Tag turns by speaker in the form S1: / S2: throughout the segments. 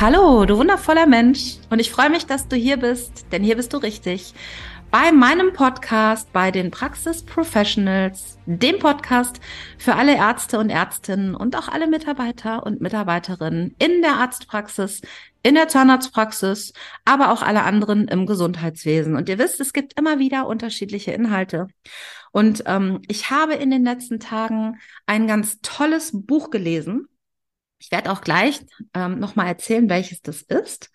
S1: Hallo, du wundervoller Mensch. Und ich freue mich, dass du hier bist, denn hier bist du richtig bei meinem Podcast bei den Praxis Professionals, dem Podcast für alle Ärzte und Ärztinnen und auch alle Mitarbeiter und Mitarbeiterinnen in der Arztpraxis, in der Zahnarztpraxis, aber auch alle anderen im Gesundheitswesen. Und ihr wisst, es gibt immer wieder unterschiedliche Inhalte. Und ähm, ich habe in den letzten Tagen ein ganz tolles Buch gelesen ich werde auch gleich ähm, nochmal erzählen, welches das ist.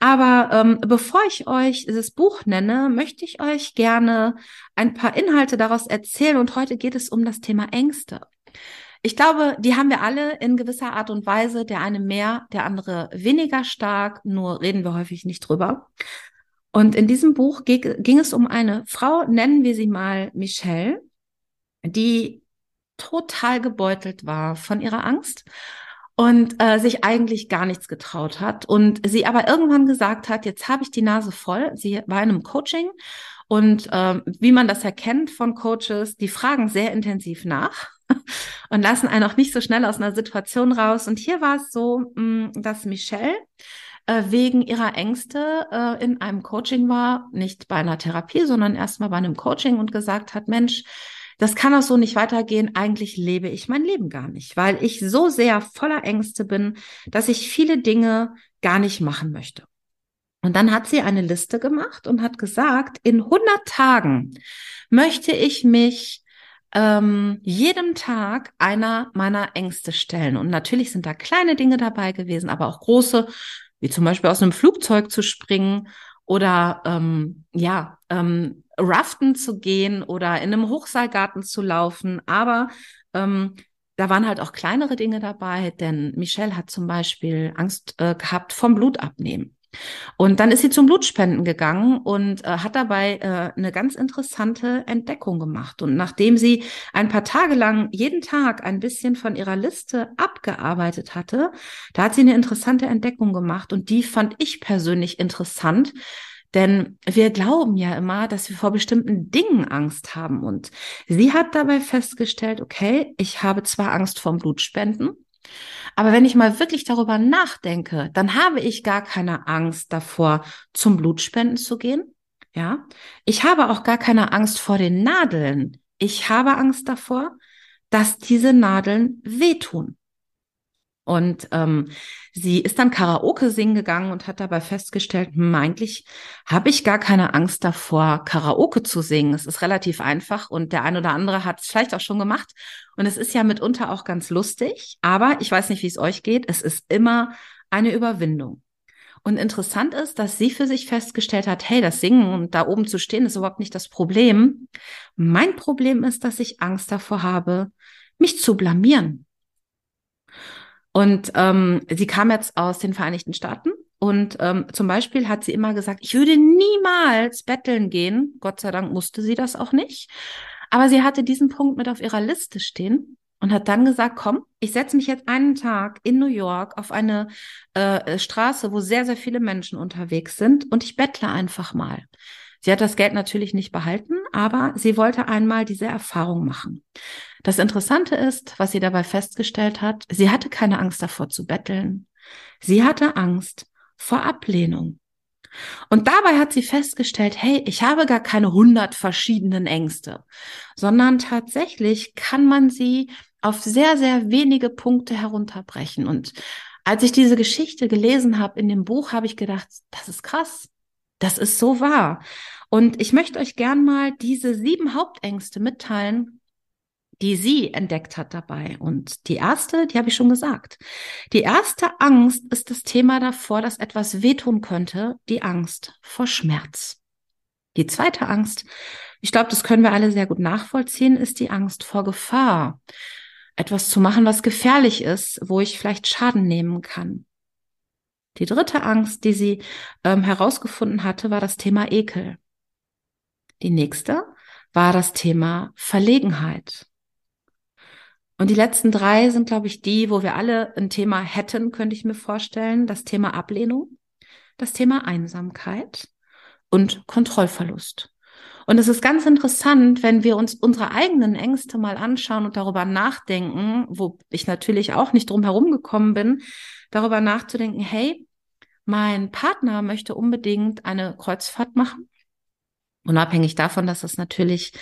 S1: Aber ähm, bevor ich euch dieses Buch nenne, möchte ich euch gerne ein paar Inhalte daraus erzählen. Und heute geht es um das Thema Ängste. Ich glaube, die haben wir alle in gewisser Art und Weise, der eine mehr, der andere weniger stark, nur reden wir häufig nicht drüber. Und in diesem Buch ging es um eine Frau, nennen wir sie mal Michelle, die total gebeutelt war von ihrer Angst und äh, sich eigentlich gar nichts getraut hat und sie aber irgendwann gesagt hat, jetzt habe ich die Nase voll. Sie war in einem Coaching und äh, wie man das erkennt von Coaches, die fragen sehr intensiv nach und lassen einen auch nicht so schnell aus einer Situation raus. Und hier war es so, mh, dass Michelle äh, wegen ihrer Ängste äh, in einem Coaching war, nicht bei einer Therapie, sondern erstmal bei einem Coaching und gesagt hat, Mensch, das kann auch so nicht weitergehen. Eigentlich lebe ich mein Leben gar nicht, weil ich so sehr voller Ängste bin, dass ich viele Dinge gar nicht machen möchte. Und dann hat sie eine Liste gemacht und hat gesagt, in 100 Tagen möchte ich mich ähm, jedem Tag einer meiner Ängste stellen. Und natürlich sind da kleine Dinge dabei gewesen, aber auch große, wie zum Beispiel aus einem Flugzeug zu springen oder ähm, ja, ähm, raften zu gehen oder in einem Hochseilgarten zu laufen. Aber ähm, da waren halt auch kleinere Dinge dabei, denn Michelle hat zum Beispiel Angst äh, gehabt vom Blutabnehmen. Und dann ist sie zum Blutspenden gegangen und äh, hat dabei äh, eine ganz interessante Entdeckung gemacht. Und nachdem sie ein paar Tage lang jeden Tag ein bisschen von ihrer Liste abgearbeitet hatte, da hat sie eine interessante Entdeckung gemacht. Und die fand ich persönlich interessant, denn wir glauben ja immer, dass wir vor bestimmten Dingen Angst haben. Und sie hat dabei festgestellt, okay, ich habe zwar Angst vorm Blutspenden, aber wenn ich mal wirklich darüber nachdenke, dann habe ich gar keine Angst davor, zum Blutspenden zu gehen. Ja, ich habe auch gar keine Angst vor den Nadeln. Ich habe Angst davor, dass diese Nadeln wehtun. Und ähm, sie ist dann Karaoke singen gegangen und hat dabei festgestellt, hm, eigentlich habe ich gar keine Angst davor, Karaoke zu singen. Es ist relativ einfach und der ein oder andere hat es vielleicht auch schon gemacht. Und es ist ja mitunter auch ganz lustig, aber ich weiß nicht, wie es euch geht. Es ist immer eine Überwindung. Und interessant ist, dass sie für sich festgestellt hat, hey, das Singen und da oben zu stehen ist überhaupt nicht das Problem. Mein Problem ist, dass ich Angst davor habe, mich zu blamieren. Und ähm, sie kam jetzt aus den Vereinigten Staaten und ähm, zum Beispiel hat sie immer gesagt, ich würde niemals betteln gehen. Gott sei Dank musste sie das auch nicht. Aber sie hatte diesen Punkt mit auf ihrer Liste stehen und hat dann gesagt, komm, ich setze mich jetzt einen Tag in New York auf eine äh, Straße, wo sehr, sehr viele Menschen unterwegs sind und ich bettle einfach mal. Sie hat das Geld natürlich nicht behalten, aber sie wollte einmal diese Erfahrung machen. Das Interessante ist, was sie dabei festgestellt hat, sie hatte keine Angst davor zu betteln. Sie hatte Angst vor Ablehnung. Und dabei hat sie festgestellt, hey, ich habe gar keine hundert verschiedenen Ängste, sondern tatsächlich kann man sie auf sehr, sehr wenige Punkte herunterbrechen. Und als ich diese Geschichte gelesen habe in dem Buch, habe ich gedacht, das ist krass. Das ist so wahr. Und ich möchte euch gern mal diese sieben Hauptängste mitteilen, die sie entdeckt hat dabei. Und die erste, die habe ich schon gesagt. Die erste Angst ist das Thema davor, dass etwas wehtun könnte, die Angst vor Schmerz. Die zweite Angst, ich glaube, das können wir alle sehr gut nachvollziehen, ist die Angst vor Gefahr. Etwas zu machen, was gefährlich ist, wo ich vielleicht Schaden nehmen kann. Die dritte Angst, die sie ähm, herausgefunden hatte, war das Thema Ekel. Die nächste war das Thema Verlegenheit. Und die letzten drei sind, glaube ich, die, wo wir alle ein Thema hätten, könnte ich mir vorstellen. Das Thema Ablehnung, das Thema Einsamkeit und Kontrollverlust. Und es ist ganz interessant, wenn wir uns unsere eigenen Ängste mal anschauen und darüber nachdenken, wo ich natürlich auch nicht drum herum gekommen bin, darüber nachzudenken, hey, mein Partner möchte unbedingt eine Kreuzfahrt machen. Unabhängig davon, dass es natürlich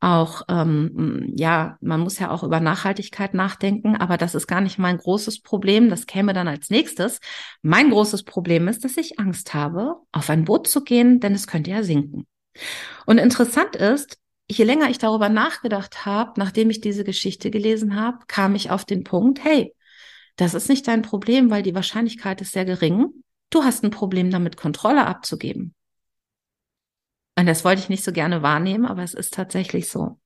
S1: auch, ähm, ja, man muss ja auch über Nachhaltigkeit nachdenken, aber das ist gar nicht mein großes Problem. Das käme dann als nächstes. Mein großes Problem ist, dass ich Angst habe, auf ein Boot zu gehen, denn es könnte ja sinken. Und interessant ist, je länger ich darüber nachgedacht habe, nachdem ich diese Geschichte gelesen habe, kam ich auf den Punkt, hey, das ist nicht dein Problem, weil die Wahrscheinlichkeit ist sehr gering. Du hast ein Problem damit, Kontrolle abzugeben. Und das wollte ich nicht so gerne wahrnehmen, aber es ist tatsächlich so.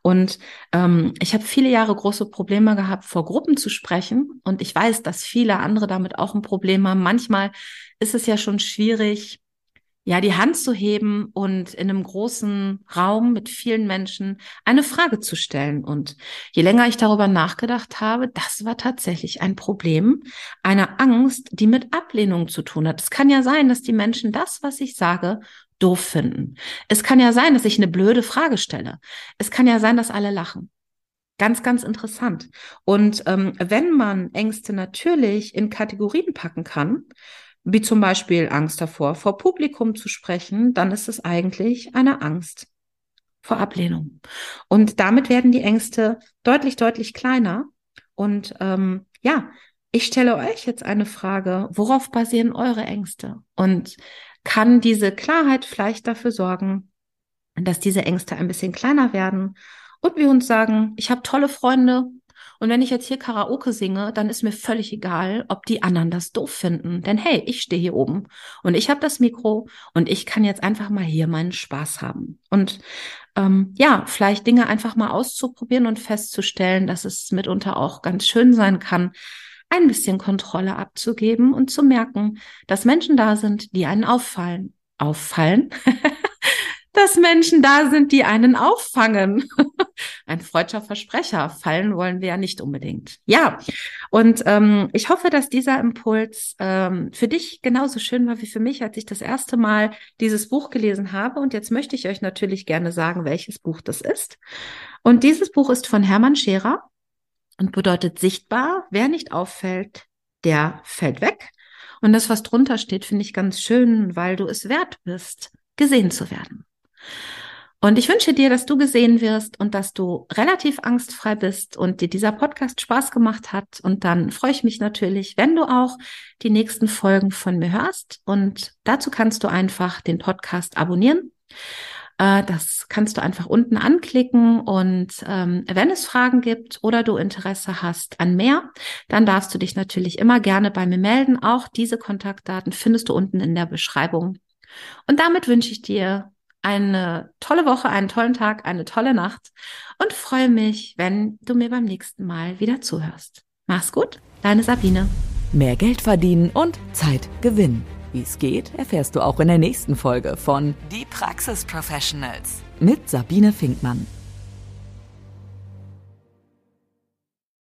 S1: Und ähm, ich habe viele Jahre große Probleme gehabt, vor Gruppen zu sprechen. Und ich weiß, dass viele andere damit auch ein Problem haben. Manchmal ist es ja schon schwierig, ja, die Hand zu heben und in einem großen Raum mit vielen Menschen eine Frage zu stellen. Und je länger ich darüber nachgedacht habe, das war tatsächlich ein Problem, eine Angst, die mit Ablehnung zu tun hat. Es kann ja sein, dass die Menschen das, was ich sage, doof finden. Es kann ja sein, dass ich eine blöde Frage stelle. Es kann ja sein, dass alle lachen. Ganz, ganz interessant. Und ähm, wenn man Ängste natürlich in Kategorien packen kann, wie zum Beispiel Angst davor, vor Publikum zu sprechen, dann ist es eigentlich eine Angst vor Ablehnung. Und damit werden die Ängste deutlich, deutlich kleiner. Und ähm, ja, ich stelle euch jetzt eine Frage, worauf basieren eure Ängste? Und kann diese Klarheit vielleicht dafür sorgen, dass diese Ängste ein bisschen kleiner werden und wir uns sagen, ich habe tolle Freunde, und wenn ich jetzt hier Karaoke singe, dann ist mir völlig egal, ob die anderen das doof finden. Denn hey, ich stehe hier oben und ich habe das Mikro und ich kann jetzt einfach mal hier meinen Spaß haben. Und ähm, ja, vielleicht Dinge einfach mal auszuprobieren und festzustellen, dass es mitunter auch ganz schön sein kann, ein bisschen Kontrolle abzugeben und zu merken, dass Menschen da sind, die einen auffallen. Auffallen? dass Menschen da sind, die einen auffangen. Ein freudscher Versprecher. Fallen wollen wir ja nicht unbedingt. Ja, und ähm, ich hoffe, dass dieser Impuls ähm, für dich genauso schön war wie für mich, als ich das erste Mal dieses Buch gelesen habe. Und jetzt möchte ich euch natürlich gerne sagen, welches Buch das ist. Und dieses Buch ist von Hermann Scherer und bedeutet sichtbar. Wer nicht auffällt, der fällt weg. Und das, was drunter steht, finde ich ganz schön, weil du es wert bist, gesehen zu werden. Und ich wünsche dir, dass du gesehen wirst und dass du relativ angstfrei bist und dir dieser Podcast Spaß gemacht hat. Und dann freue ich mich natürlich, wenn du auch die nächsten Folgen von mir hörst. Und dazu kannst du einfach den Podcast abonnieren. Äh, das kannst du einfach unten anklicken und ähm, wenn es Fragen gibt oder du Interesse hast an mehr, dann darfst du dich natürlich immer gerne bei mir melden. Auch diese Kontaktdaten findest du unten in der Beschreibung. Und damit wünsche ich dir eine tolle Woche, einen tollen Tag, eine tolle Nacht und freue mich, wenn du mir beim nächsten Mal wieder zuhörst. Mach's gut, deine Sabine.
S2: Mehr Geld verdienen und Zeit gewinnen. Wie es geht, erfährst du auch in der nächsten Folge von Die Praxis Professionals mit Sabine Finkmann.